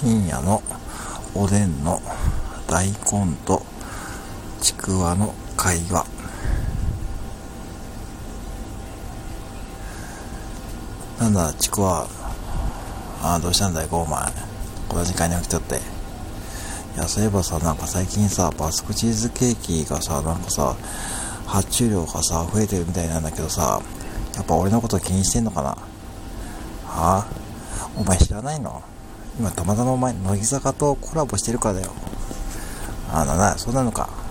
深夜のおでんの大根とちくわの会話。なんだちくわ。ああどうしたんだいこお前。この時間に起きとって。いやそういえばさなんか最近さバスクチーズケーキがさなんかさ発注量がさ増えてるみたいなんだけどさやっぱ俺のこと気にしてんのかな？はあ？お前知らないの？今たまたまお前乃木坂とコラボしてるからだよ。あのなそうなのか。